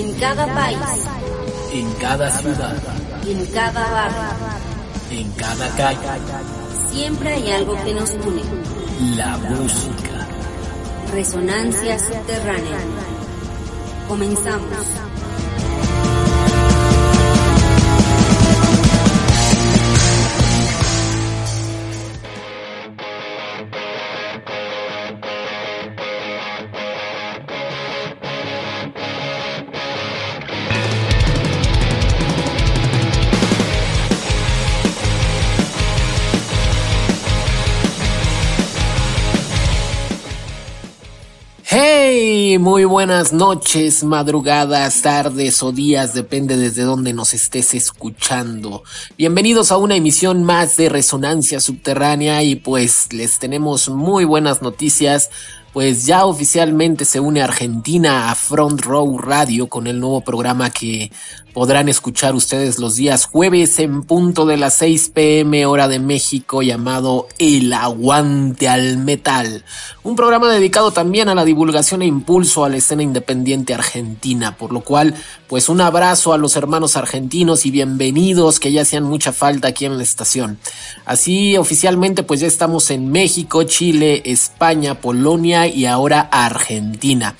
En cada país. En cada ciudad. En cada barrio. En cada calle. Siempre hay algo que nos une. La música. Resonancia subterránea. Comenzamos. Muy buenas noches, madrugadas, tardes o días, depende desde donde nos estés escuchando. Bienvenidos a una emisión más de Resonancia Subterránea y pues les tenemos muy buenas noticias pues ya oficialmente se une Argentina a Front Row Radio con el nuevo programa que podrán escuchar ustedes los días jueves en punto de las 6 pm hora de México llamado El Aguante al Metal. Un programa dedicado también a la divulgación e impulso a la escena independiente argentina, por lo cual pues un abrazo a los hermanos argentinos y bienvenidos que ya hacían mucha falta aquí en la estación. Así oficialmente pues ya estamos en México, Chile, España, Polonia y ahora Argentina.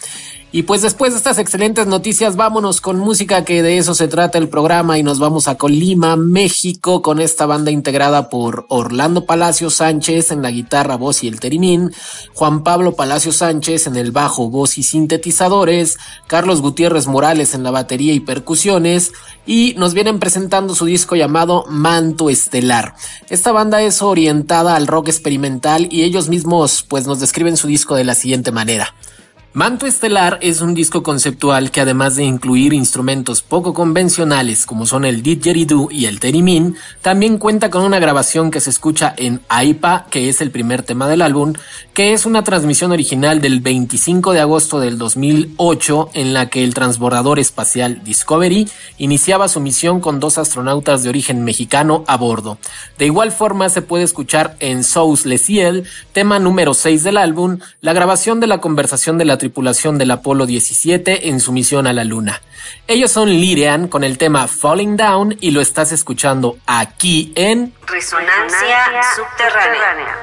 Y pues después de estas excelentes noticias, vámonos con música que de eso se trata el programa y nos vamos a Colima, México, con esta banda integrada por Orlando Palacio Sánchez en la guitarra, voz y el terimín, Juan Pablo Palacio Sánchez en el bajo, voz y sintetizadores, Carlos Gutiérrez Morales en la batería y percusiones, y nos vienen presentando su disco llamado Manto Estelar. Esta banda es orientada al rock experimental y ellos mismos pues nos describen su disco de la siguiente manera. Manto Estelar es un disco conceptual que además de incluir instrumentos poco convencionales como son el didgeridoo y el theremin, también cuenta con una grabación que se escucha en AIPA, que es el primer tema del álbum, que es una transmisión original del 25 de agosto del 2008 en la que el transbordador espacial Discovery iniciaba su misión con dos astronautas de origen mexicano a bordo. De igual forma se puede escuchar en Sous Le Ciel, tema número 6 del álbum, la grabación de la conversación de la tripulación del Apolo 17 en su misión a la Luna. Ellos son Lirian con el tema Falling Down y lo estás escuchando aquí en Resonancia, subterránea.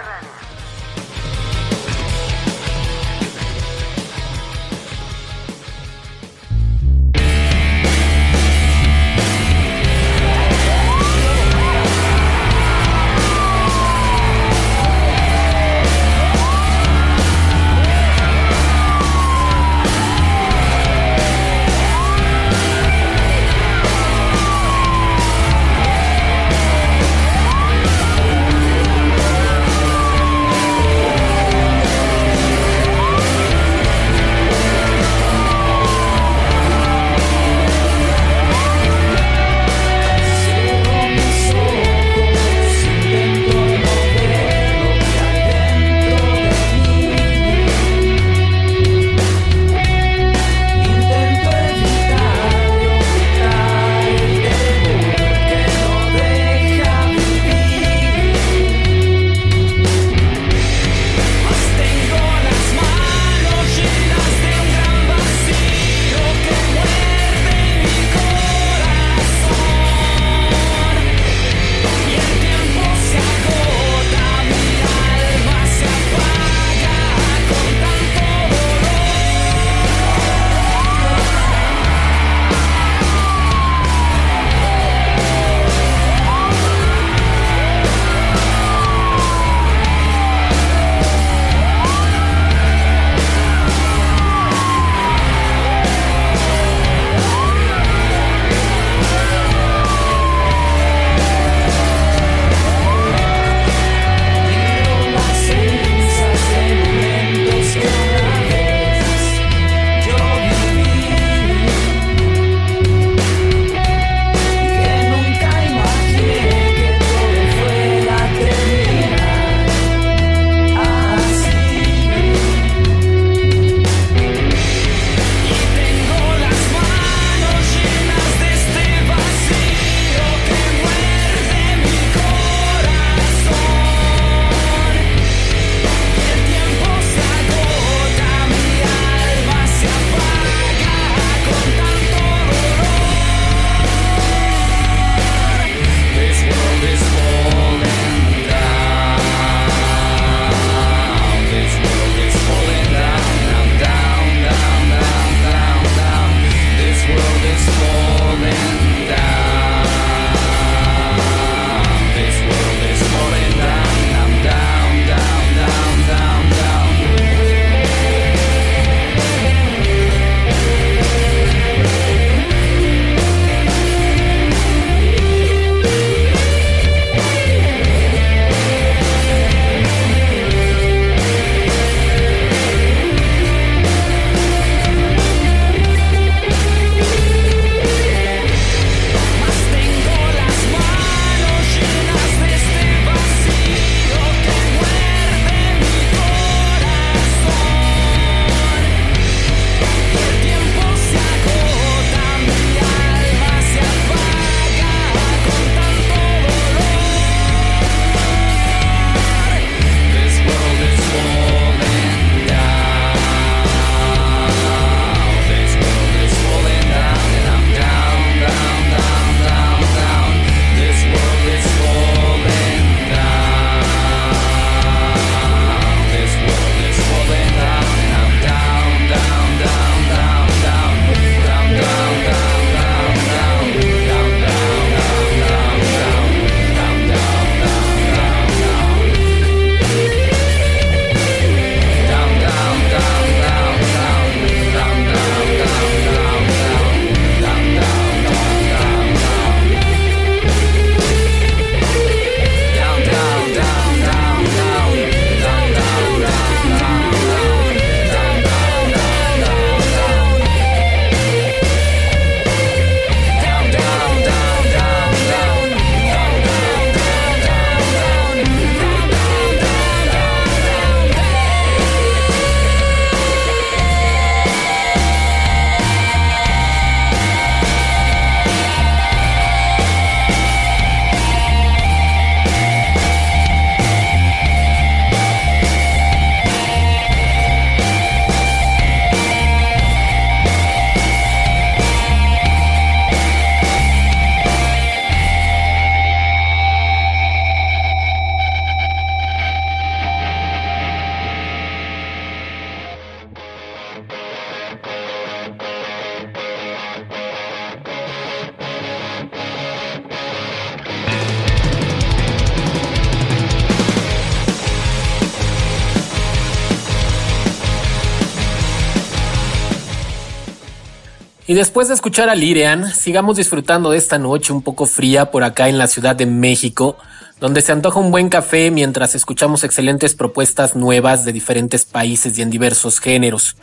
Después de escuchar a Lirian, sigamos disfrutando de esta noche un poco fría por acá en la Ciudad de México, donde se antoja un buen café mientras escuchamos excelentes propuestas nuevas de diferentes países y en diversos géneros.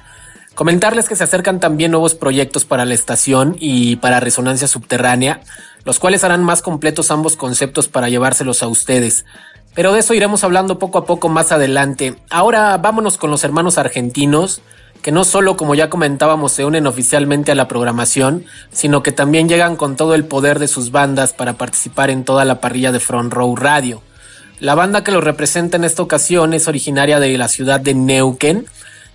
Comentarles que se acercan también nuevos proyectos para la estación y para Resonancia Subterránea, los cuales harán más completos ambos conceptos para llevárselos a ustedes. Pero de eso iremos hablando poco a poco más adelante. Ahora vámonos con los hermanos argentinos, que no solo, como ya comentábamos, se unen oficialmente a la programación, sino que también llegan con todo el poder de sus bandas para participar en toda la parrilla de Front Row Radio. La banda que los representa en esta ocasión es originaria de la ciudad de Neuquén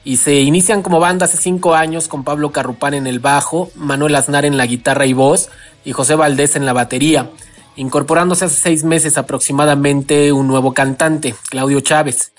y se inician como banda hace cinco años con Pablo Carrupán en el bajo, Manuel Aznar en la guitarra y voz y José Valdés en la batería, incorporándose hace seis meses aproximadamente un nuevo cantante, Claudio Chávez.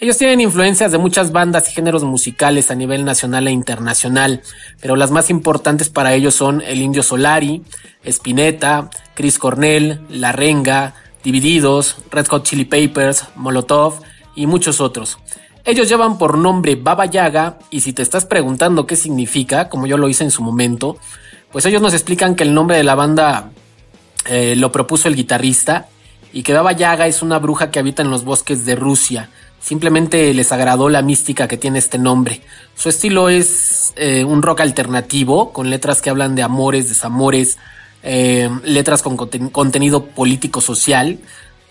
Ellos tienen influencias de muchas bandas y géneros musicales a nivel nacional e internacional, pero las más importantes para ellos son El Indio Solari, Spinetta, Chris Cornell, La Renga, Divididos, Red Hot Chili Papers, Molotov y muchos otros. Ellos llevan por nombre Baba Yaga y si te estás preguntando qué significa, como yo lo hice en su momento, pues ellos nos explican que el nombre de la banda eh, lo propuso el guitarrista y que Baba Yaga es una bruja que habita en los bosques de Rusia Simplemente les agradó la mística que tiene este nombre. Su estilo es eh, un rock alternativo, con letras que hablan de amores, desamores, eh, letras con contenido político-social,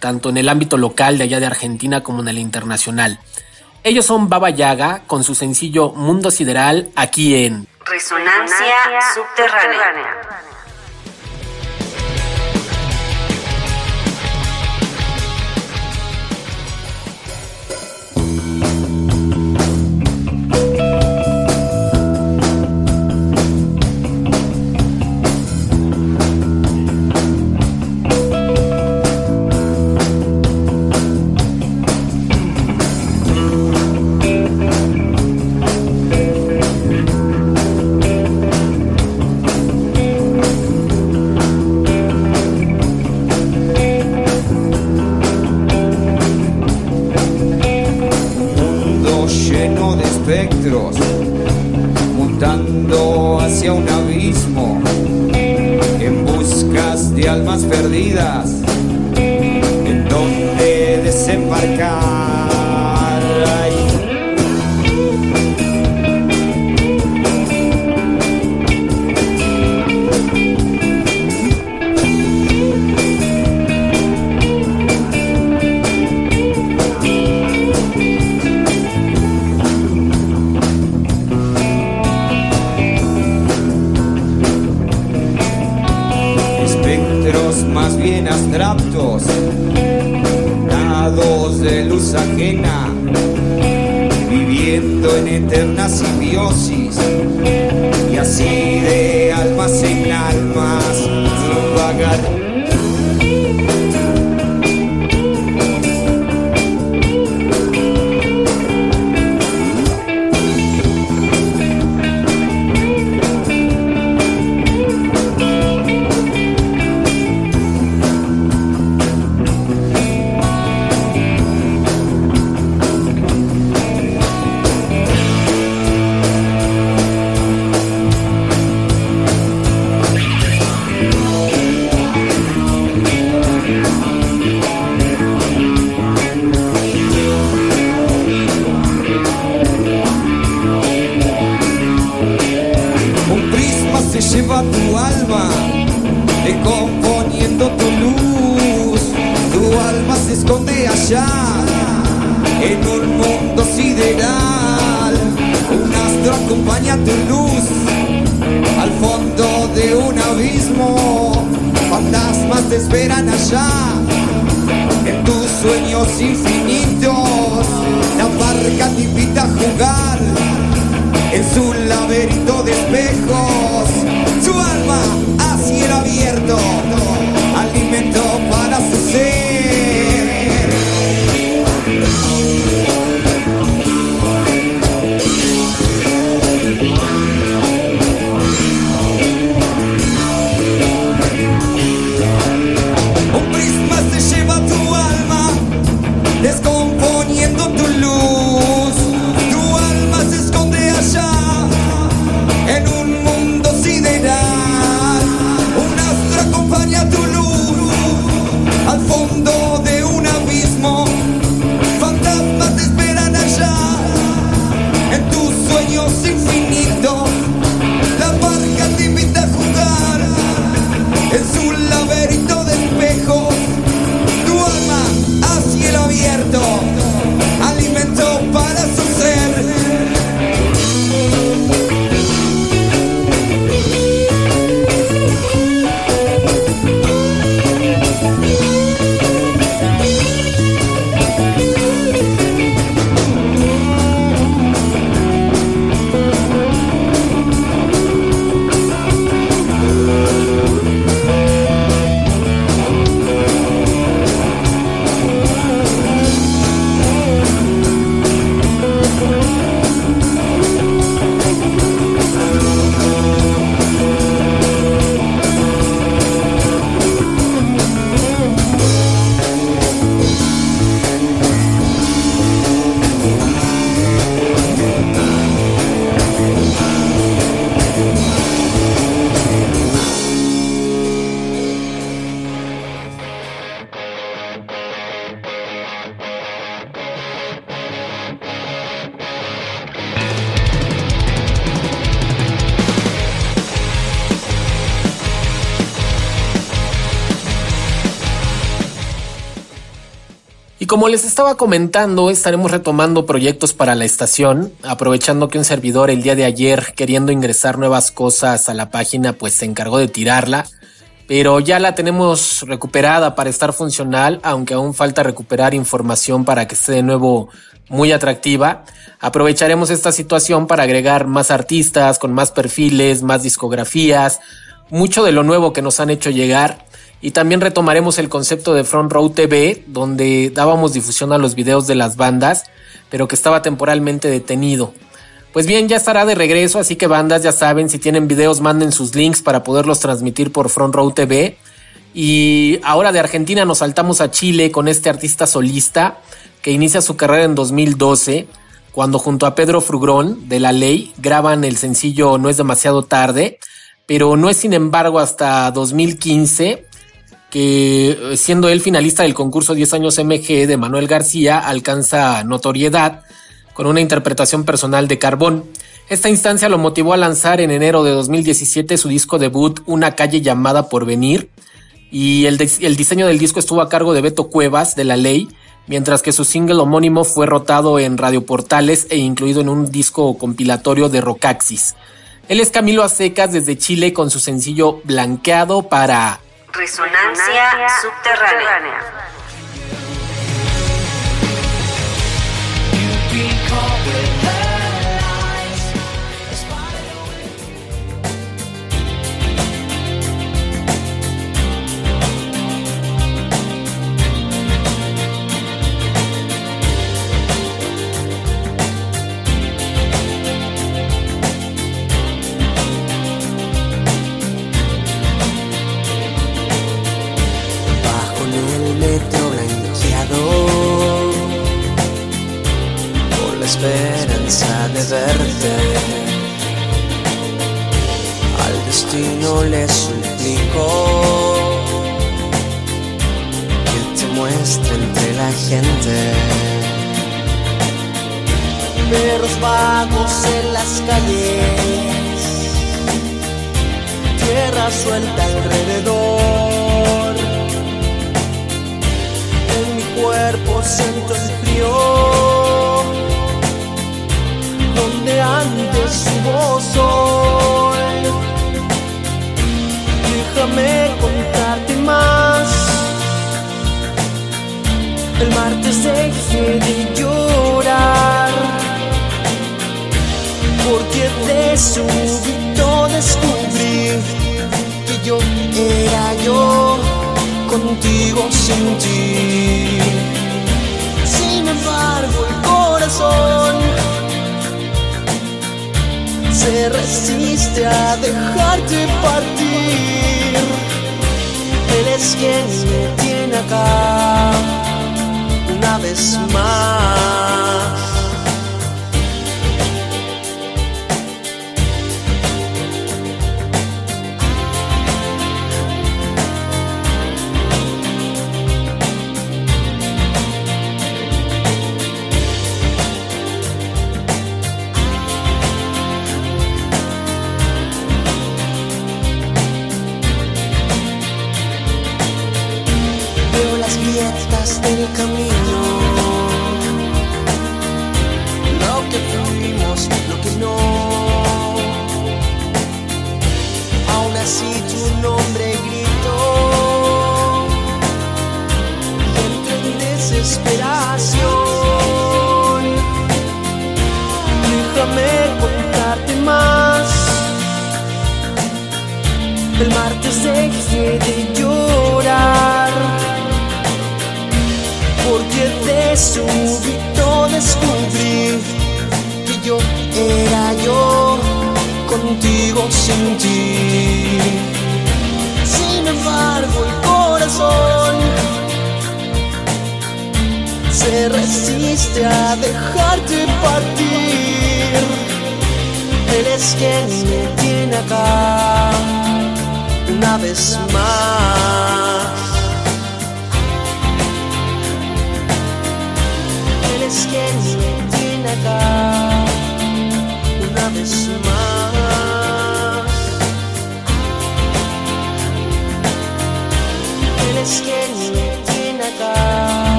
tanto en el ámbito local de allá de Argentina como en el internacional. Ellos son Baba Yaga con su sencillo Mundo Sideral aquí en Resonancia, subterránea. más bien abstractos, dados de luz ajena, viviendo en eterna simbiosis, y así de almas en almas, vagar como les estaba comentando, estaremos retomando proyectos para la estación, aprovechando que un servidor el día de ayer, queriendo ingresar nuevas cosas a la página, pues se encargó de tirarla. Pero ya la tenemos recuperada para estar funcional, aunque aún falta recuperar información para que esté de nuevo muy atractiva. Aprovecharemos esta situación para agregar más artistas, con más perfiles, más discografías, mucho de lo nuevo que nos han hecho llegar y también retomaremos el concepto de Front Row TV, donde dábamos difusión a los videos de las bandas, pero que estaba temporalmente detenido. Pues bien, ya estará de regreso, así que bandas ya saben, si tienen videos manden sus links para poderlos transmitir por Front Row TV. Y ahora de Argentina nos saltamos a Chile con este artista solista que inicia su carrera en 2012, cuando junto a Pedro Frugrón de La Ley graban el sencillo No es demasiado tarde, pero no es sin embargo hasta 2015 que eh, siendo él finalista del concurso 10 años MG de Manuel García, alcanza notoriedad con una interpretación personal de Carbón. Esta instancia lo motivó a lanzar en enero de 2017 su disco debut Una calle llamada por venir y el, diseño del disco estuvo a cargo de Beto Cuevas de La Ley, mientras que su single homónimo fue rotado en radioportales e incluido en un disco compilatorio de Rocaxis. Él es Camilo Acecas desde Chile con su sencillo Blanqueado para Resonancia, subterránea. Esperanza de verte. Al destino le suplico que te muestre entre la gente. Perros vagos en las calles, tierra suelta alrededor. Cuerpo siento el frío donde antes hubo sol. Déjame contarte más. El martes dejé de llorar porque de súbito descubrí que yo era yo contigo sin ti. Sin embargo, el corazón se resiste a dejarte partir. Él es quien me tiene acá una vez más.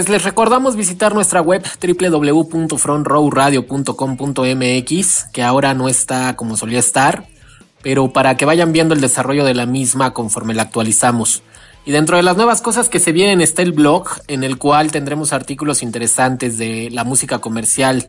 Pues les recordamos visitar nuestra web www.frontrowradio.com.mx, que ahora no está como solía estar, pero para que vayan viendo el desarrollo de la misma conforme la actualizamos. Y dentro de las nuevas cosas que se vienen está el blog, en el cual tendremos artículos interesantes de la música comercial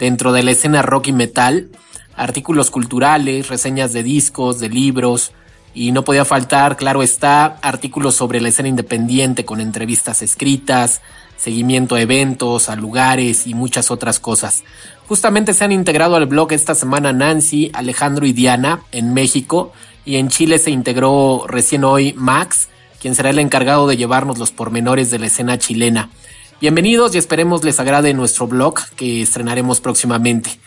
dentro de la escena rock y metal, artículos culturales, reseñas de discos, de libros, y no podía faltar, claro está, artículos sobre la escena independiente con entrevistas escritas, seguimiento a eventos, a lugares y muchas otras cosas. Justamente se han integrado al blog esta semana Nancy, Alejandro y Diana en México y en Chile se integró recién hoy Max, quien será el encargado de llevarnos los pormenores de la escena chilena. Bienvenidos y esperemos les agrade nuestro blog que estrenaremos próximamente.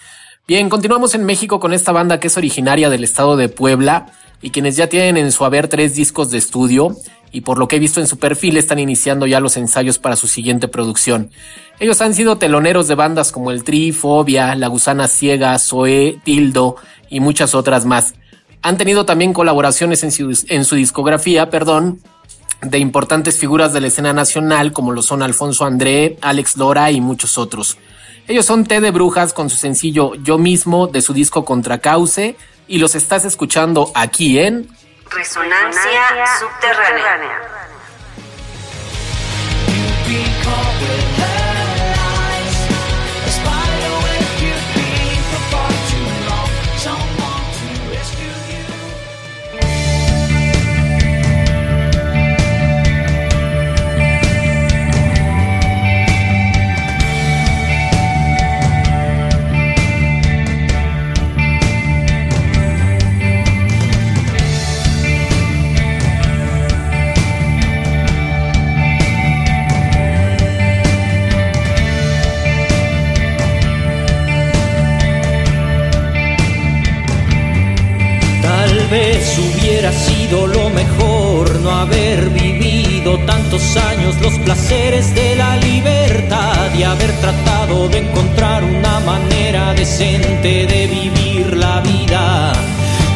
Bien, continuamos en México con esta banda que es originaria del estado de Puebla y quienes ya tienen en su haber tres discos de estudio y por lo que he visto en su perfil están iniciando ya los ensayos para su siguiente producción. Ellos han sido teloneros de bandas como El Tri, Fobia, La Gusana Ciega, Zoe, Tildo y muchas otras más. Han tenido también colaboraciones en su, discografía, perdón, de importantes figuras de la escena nacional como lo son Alfonso André, Alex Lora y muchos otros. Ellos son Té de Brujas con su sencillo Yo mismo de su disco Contra Cauce y los estás escuchando aquí en Resonancia subterránea. Vez hubiera sido lo mejor no haber vivido tantos años los placeres de la libertad y haber tratado de encontrar una manera decente de vivir la vida.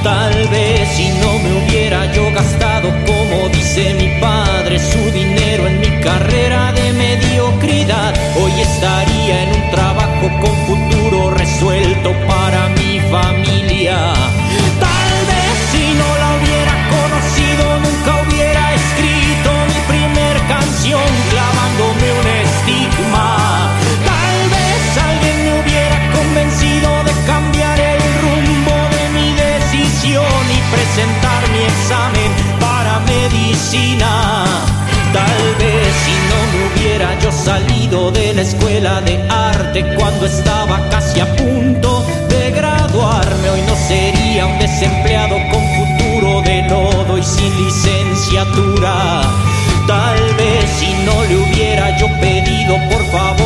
Tal vez si no me hubiera yo gastado, como dice mi padre, su dinero en mi carrera de mediocridad, hoy estaría en un trabajo con futuro resuelto para mi familia. Salido de la escuela de arte cuando estaba casi a punto de graduarme, hoy no sería un desempleado con futuro de lodo y sin licenciatura. Tal vez si no le hubiera yo pedido por favor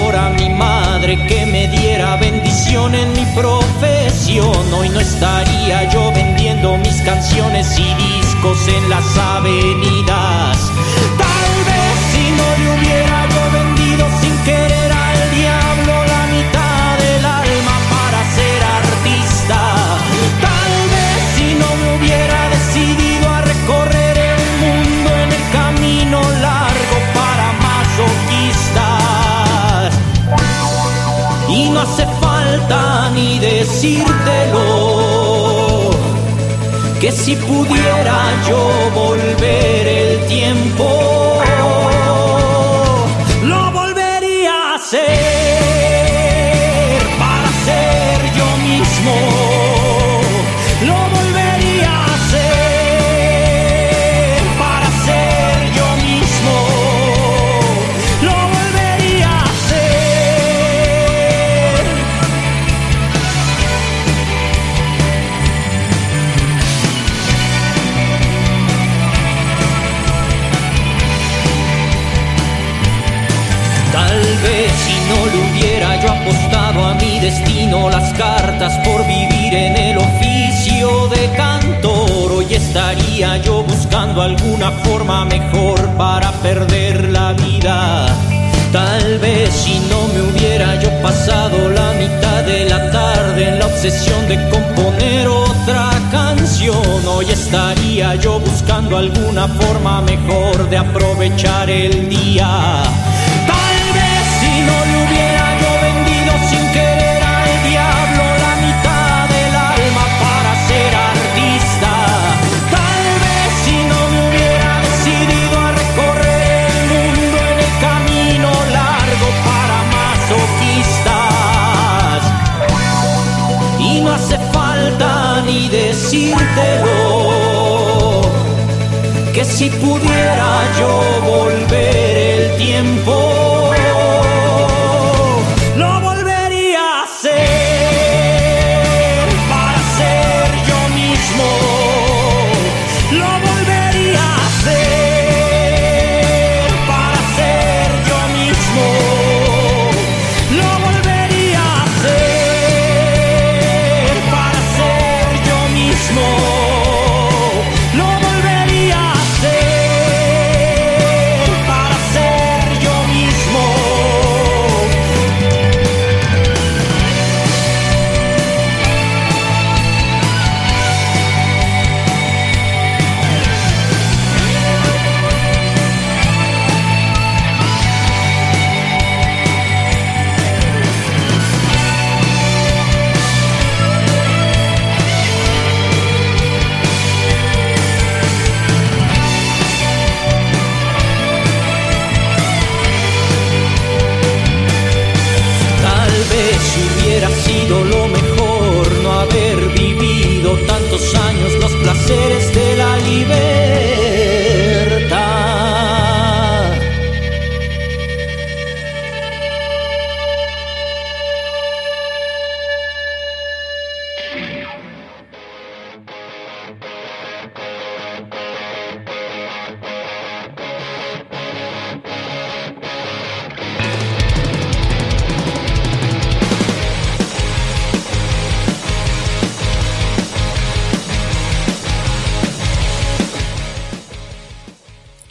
padre que me diera bendición en mi profesión. Hoy no estaría yo vendiendo mis si pudiera yo volver destino las cartas por vivir en el oficio de cantor, hoy estaría yo buscando alguna forma mejor para perder la vida. Tal vez si no me hubiera yo pasado la mitad de la tarde en la obsesión de componer otra canción, hoy estaría yo buscando alguna forma mejor de aprovechar el día. Que si pudiera yo volver el tiempo,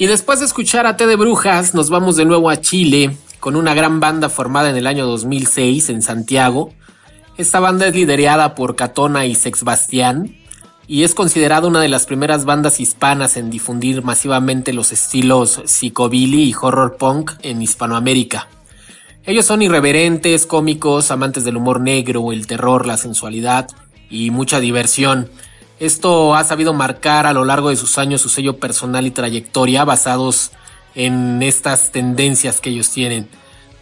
después de escuchar a Té de Brujas, nos vamos de nuevo a Chile con una gran banda formada en el año 2006 en Santiago. Esta banda es liderada por Catona y Sex Bastián y es considerada una de las primeras bandas hispanas en difundir masivamente los estilos psicobilly y horror punk en Hispanoamérica. Ellos son irreverentes, cómicos, amantes del humor negro, el terror, la sensualidad y mucha diversión. Esto ha sabido marcar a lo largo de sus años su sello personal y trayectoria basados en estas tendencias que ellos tienen.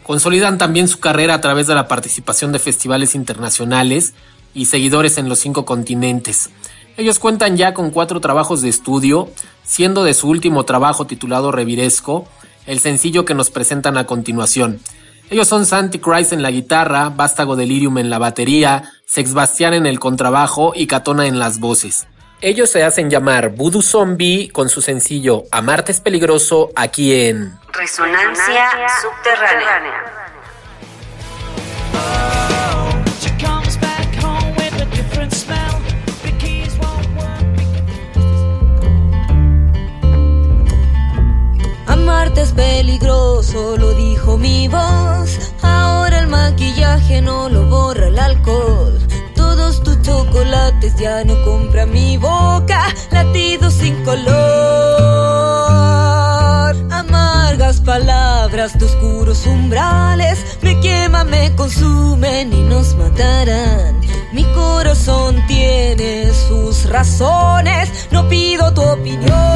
Consolidan también su carrera a través de la participación de festivales internacionales y seguidores en los cinco continentes. Ellos cuentan ya con cuatro trabajos de estudio, siendo de su último trabajo titulado Reviresco el sencillo que nos presentan a continuación. Ellos son Santi Christ en la guitarra, Vástago Delirium en la batería, Sex Bastián en el contrabajo y Catona en las voces. Ellos se hacen llamar Voodoo Zombie con su sencillo Amarte es peligroso aquí en Resonancia subterránea. Es peligroso, lo dijo mi voz. Ahora el maquillaje no lo borra el alcohol. Todos tus chocolates ya no compra mi boca, latidos sin color. Amargas palabras de oscuros umbrales me queman, me consumen y nos matarán. Mi corazón tiene sus razones, no pido tu opinión.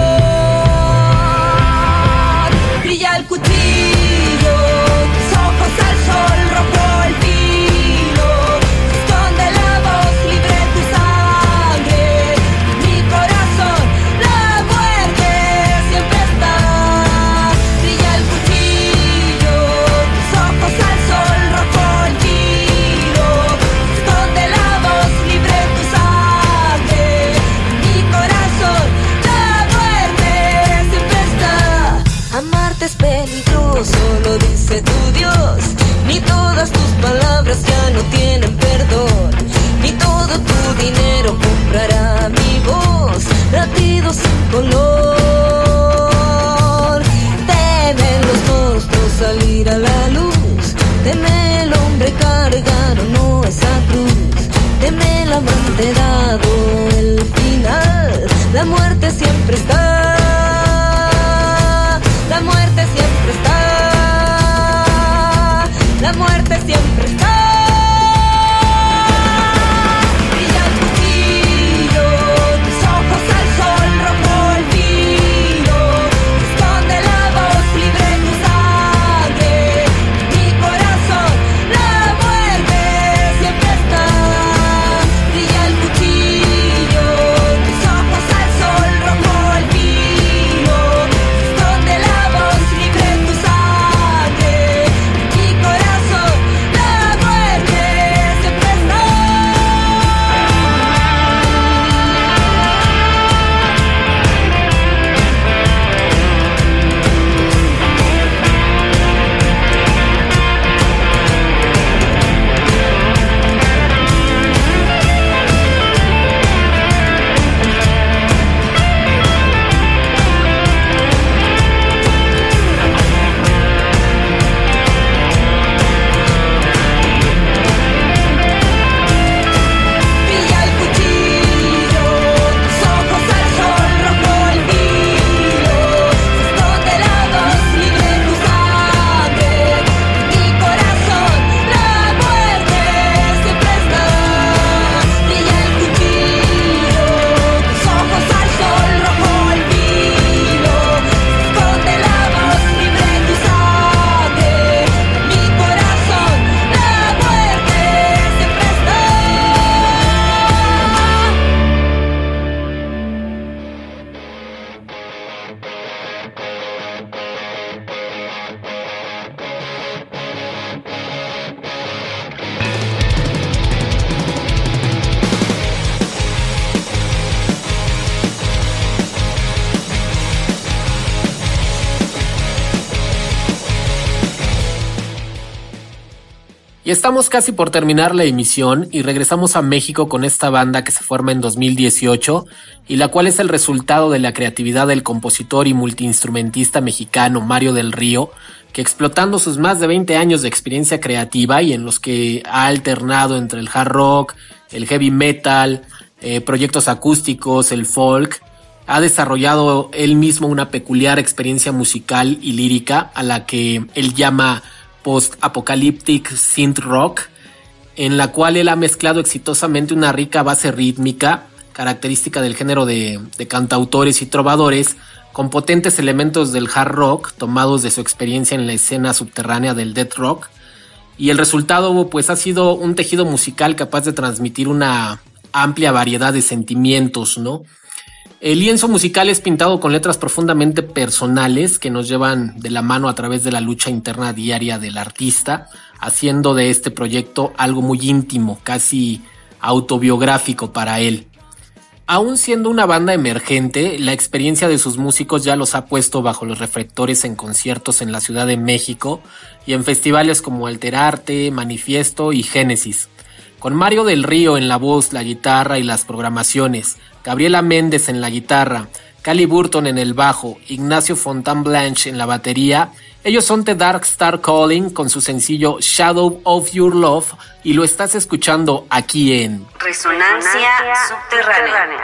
Estamos casi por terminar la emisión y regresamos a México con esta banda que se forma en 2018 y la cual es el resultado de la creatividad del compositor y multiinstrumentista mexicano Mario del Río, que explotando sus más de 20 años de experiencia creativa y en los que ha alternado entre el hard rock, el heavy metal, eh, proyectos acústicos, el folk, ha desarrollado él mismo una peculiar experiencia musical y lírica a la que él llama post-apocalyptic synth rock, en la cual él ha mezclado exitosamente una rica base rítmica, característica del género de, de cantautores y trovadores, con potentes elementos del hard rock tomados de su experiencia en la escena subterránea del death rock. Y el resultado pues ha sido un tejido musical capaz de transmitir una amplia variedad de sentimientos, ¿no? El lienzo musical es pintado con letras profundamente personales que nos llevan de la mano a través de la lucha interna diaria del artista, haciendo de este proyecto algo muy íntimo, casi autobiográfico para él. Aún siendo una banda emergente, la experiencia de sus músicos ya los ha puesto bajo los reflectores en conciertos en la Ciudad de México y en festivales como Alterarte, Manifiesto y Génesis con Mario del Río en la voz, la guitarra y las programaciones, Gabriela Méndez en la guitarra, Cali Burton en el bajo, Ignacio Fontaine-Blanche en la batería. Ellos son The Dark Star Calling con su sencillo Shadow of Your Love y lo estás escuchando aquí en Resonancia, Subterránea.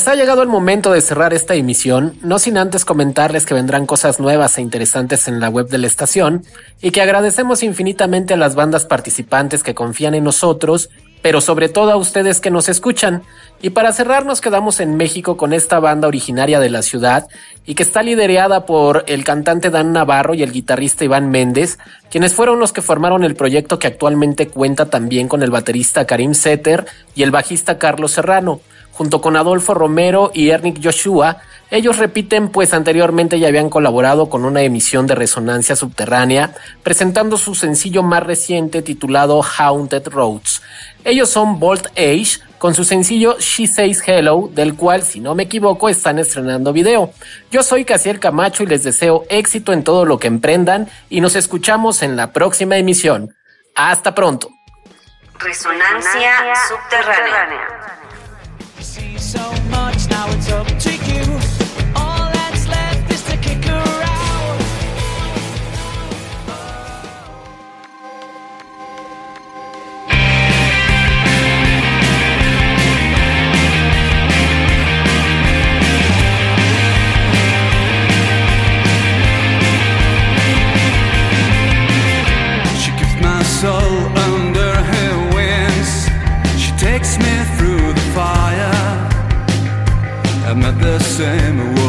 Pues ha llegado el momento de cerrar esta emisión, no sin antes comentarles que vendrán cosas nuevas e interesantes en la web de la estación y que agradecemos infinitamente a las bandas participantes que confían en nosotros, pero sobre todo a ustedes que nos escuchan. Y para cerrar nos quedamos en México con esta banda originaria de la ciudad y que está liderada por el cantante Dan Navarro y el guitarrista Iván Méndez, quienes fueron los que formaron el proyecto que actualmente cuenta también con el baterista Karim Setter y el bajista Carlos Serrano junto con Adolfo Romero y Ernick Joshua. Ellos repiten, pues anteriormente ya habían colaborado con una emisión de resonancia subterránea, presentando su sencillo más reciente titulado Haunted Roads. Ellos son Bolt Age, con su sencillo She Says Hello, del cual, si no me equivoco, están estrenando video. Yo soy Casiel Camacho y les deseo éxito en todo lo que emprendan y nos escuchamos en la próxima emisión. Hasta pronto. Resonancia subterránea. See so much, same way